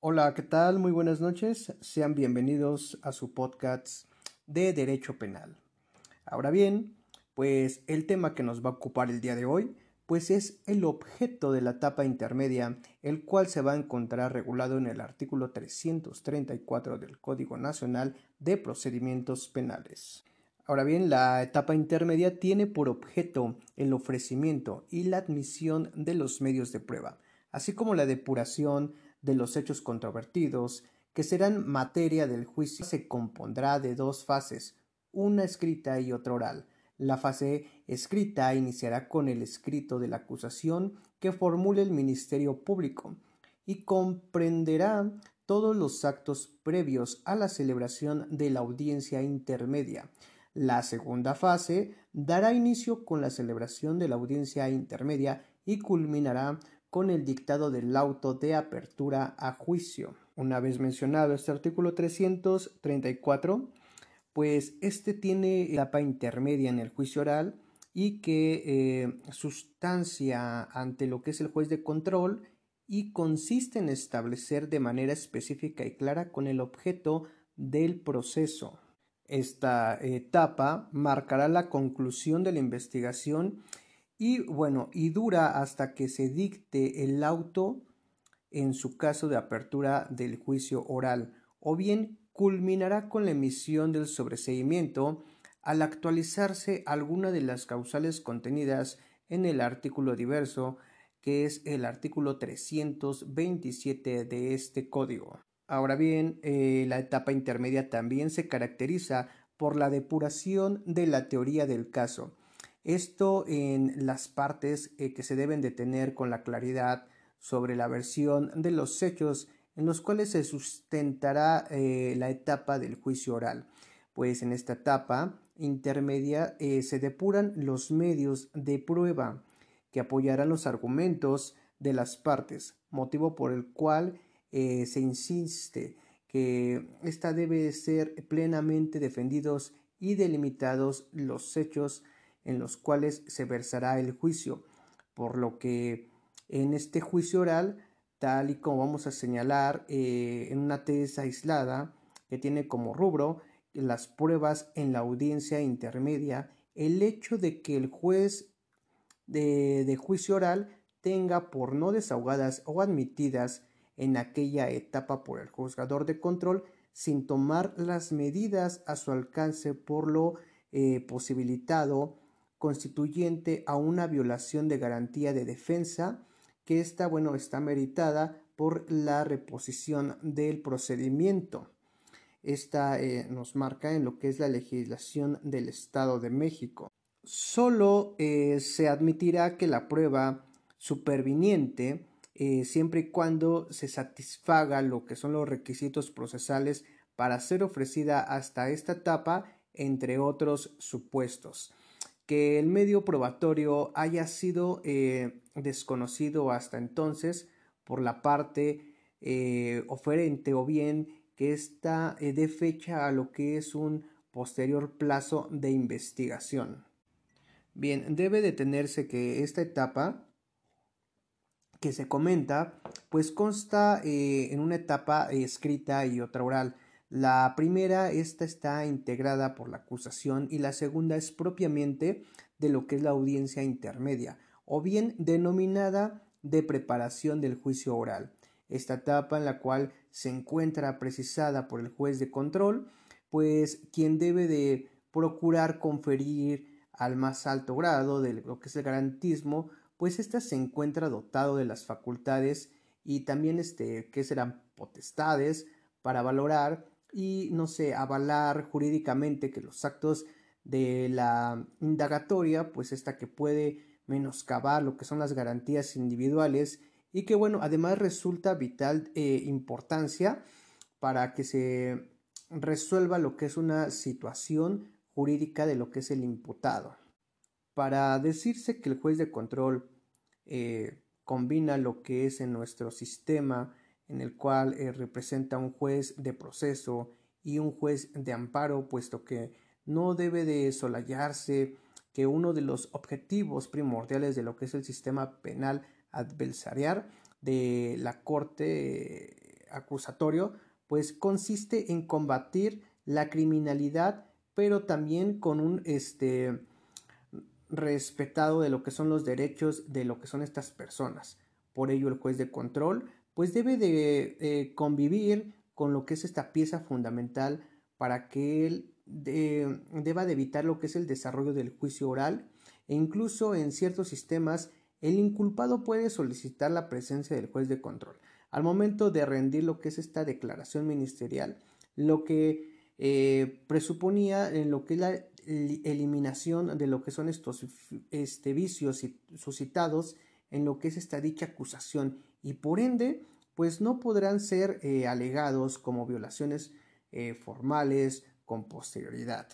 Hola, ¿qué tal? Muy buenas noches. Sean bienvenidos a su podcast de Derecho Penal. Ahora bien, pues el tema que nos va a ocupar el día de hoy, pues es el objeto de la etapa intermedia, el cual se va a encontrar regulado en el artículo 334 del Código Nacional de Procedimientos Penales. Ahora bien, la etapa intermedia tiene por objeto el ofrecimiento y la admisión de los medios de prueba, así como la depuración de los hechos controvertidos, que serán materia del juicio, se compondrá de dos fases, una escrita y otra oral. La fase escrita iniciará con el escrito de la acusación que formule el Ministerio Público y comprenderá todos los actos previos a la celebración de la audiencia intermedia. La segunda fase dará inicio con la celebración de la audiencia intermedia y culminará con el dictado del auto de apertura a juicio. Una vez mencionado este artículo 334, pues este tiene etapa intermedia en el juicio oral y que eh, sustancia ante lo que es el juez de control y consiste en establecer de manera específica y clara con el objeto del proceso. Esta etapa marcará la conclusión de la investigación y bueno, y dura hasta que se dicte el auto en su caso de apertura del juicio oral, o bien culminará con la emisión del sobreseimiento al actualizarse alguna de las causales contenidas en el artículo diverso, que es el artículo 327 de este código. Ahora bien, eh, la etapa intermedia también se caracteriza por la depuración de la teoría del caso, esto en las partes eh, que se deben de tener con la claridad sobre la versión de los hechos en los cuales se sustentará eh, la etapa del juicio oral. Pues en esta etapa intermedia eh, se depuran los medios de prueba que apoyarán los argumentos de las partes, motivo por el cual se insiste que ésta debe ser plenamente defendidos y delimitados los hechos en los cuales se versará el juicio, por lo que en este juicio oral, tal y como vamos a señalar eh, en una tesis aislada que tiene como rubro las pruebas en la audiencia intermedia, el hecho de que el juez de, juicio oral tenga por no desahogadas o admitidas en aquella etapa por el juzgador de control sin tomar las medidas a su alcance por lo eh, posibilitado constituyente a una violación de garantía de defensa que esta, bueno, está meritada por la reposición del procedimiento. Esta eh, nos marca en lo que es la legislación del Estado de México. Solo eh, se admitirá que la prueba superviniente, eh, siempre y cuando se satisfaga lo que son los requisitos procesales para ser ofrecida hasta esta etapa, entre otros supuestos que el medio probatorio haya sido eh, desconocido hasta entonces por la parte eh, oferente o bien que ésta eh, dé fecha a lo que es un posterior plazo de investigación. Bien, debe detenerse que esta etapa que se comenta, pues consta en una etapa escrita y otra oral. La primera, esta está integrada por la acusación y la segunda es propiamente de lo que es la audiencia intermedia, o bien denominada de preparación del juicio oral. Esta etapa en la cual se encuentra precisada por el juez de control, pues quien debe de procurar conferir al más alto grado de lo que es el garantismo, pues ésta se encuentra dotado de las facultades y también este que serán potestades para valorar y, no sé, avalar jurídicamente que los actos de la indagatoria, pues esta que puede menoscabar lo que son las garantías individuales y que, bueno, además resulta vital eh, importancia para que se resuelva lo que es una situación jurídica de lo que es el imputado. Para decirse que el juez de control eh, combina lo que es en nuestro sistema en el cual eh, representa un juez de proceso y un juez de amparo, puesto que no debe de solayarse que uno de los objetivos primordiales de lo que es el sistema penal adversarial de la Corte acusatorio, pues consiste en combatir la criminalidad, pero también con un este, respetado de lo que son los derechos de lo que son estas personas. Por ello, el juez de control, pues debe de eh, convivir con lo que es esta pieza fundamental para que él deba de evitar lo que es el desarrollo del juicio oral e incluso en ciertos sistemas el inculpado puede solicitar la presencia del juez de control. Al momento de rendir lo que es esta declaración ministerial, lo que eh, presuponía en lo que es la eliminación de lo que son estos este, vicios suscitados en lo que es esta dicha acusación y por ende pues no podrán ser eh, alegados como violaciones eh, formales con posterioridad.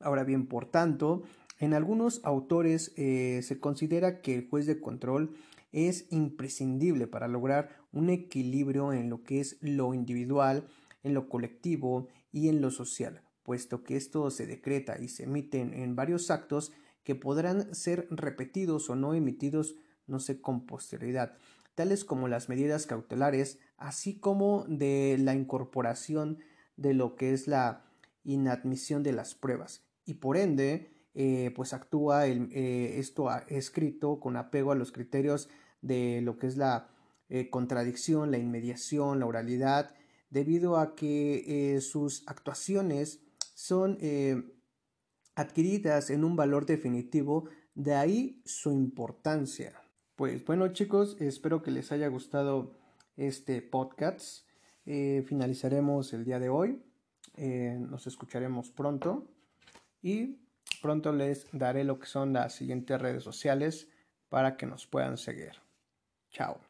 Ahora bien, por tanto, en algunos autores eh, se considera que el juez de control es imprescindible para lograr un equilibrio en lo que es lo individual, en lo colectivo y en lo social, puesto que esto se decreta y se emiten en varios actos que podrán ser repetidos o no emitidos, no sé, con posterioridad, tales como las medidas cautelares, así como de la incorporación de lo que es la inadmisión de las pruebas, y por ende eh, pues actúa el, eh, esto escrito con apego a los criterios de lo que es la eh, contradicción, la inmediación, la oralidad, debido a que sus actuaciones son adquiridas en un valor definitivo, de ahí su importancia. Pues bueno chicos, espero que les haya gustado este podcast. finalizaremos el día de hoy. nos escucharemos pronto y Pronto les daré lo que son las siguientes redes sociales para que nos puedan seguir. Chao.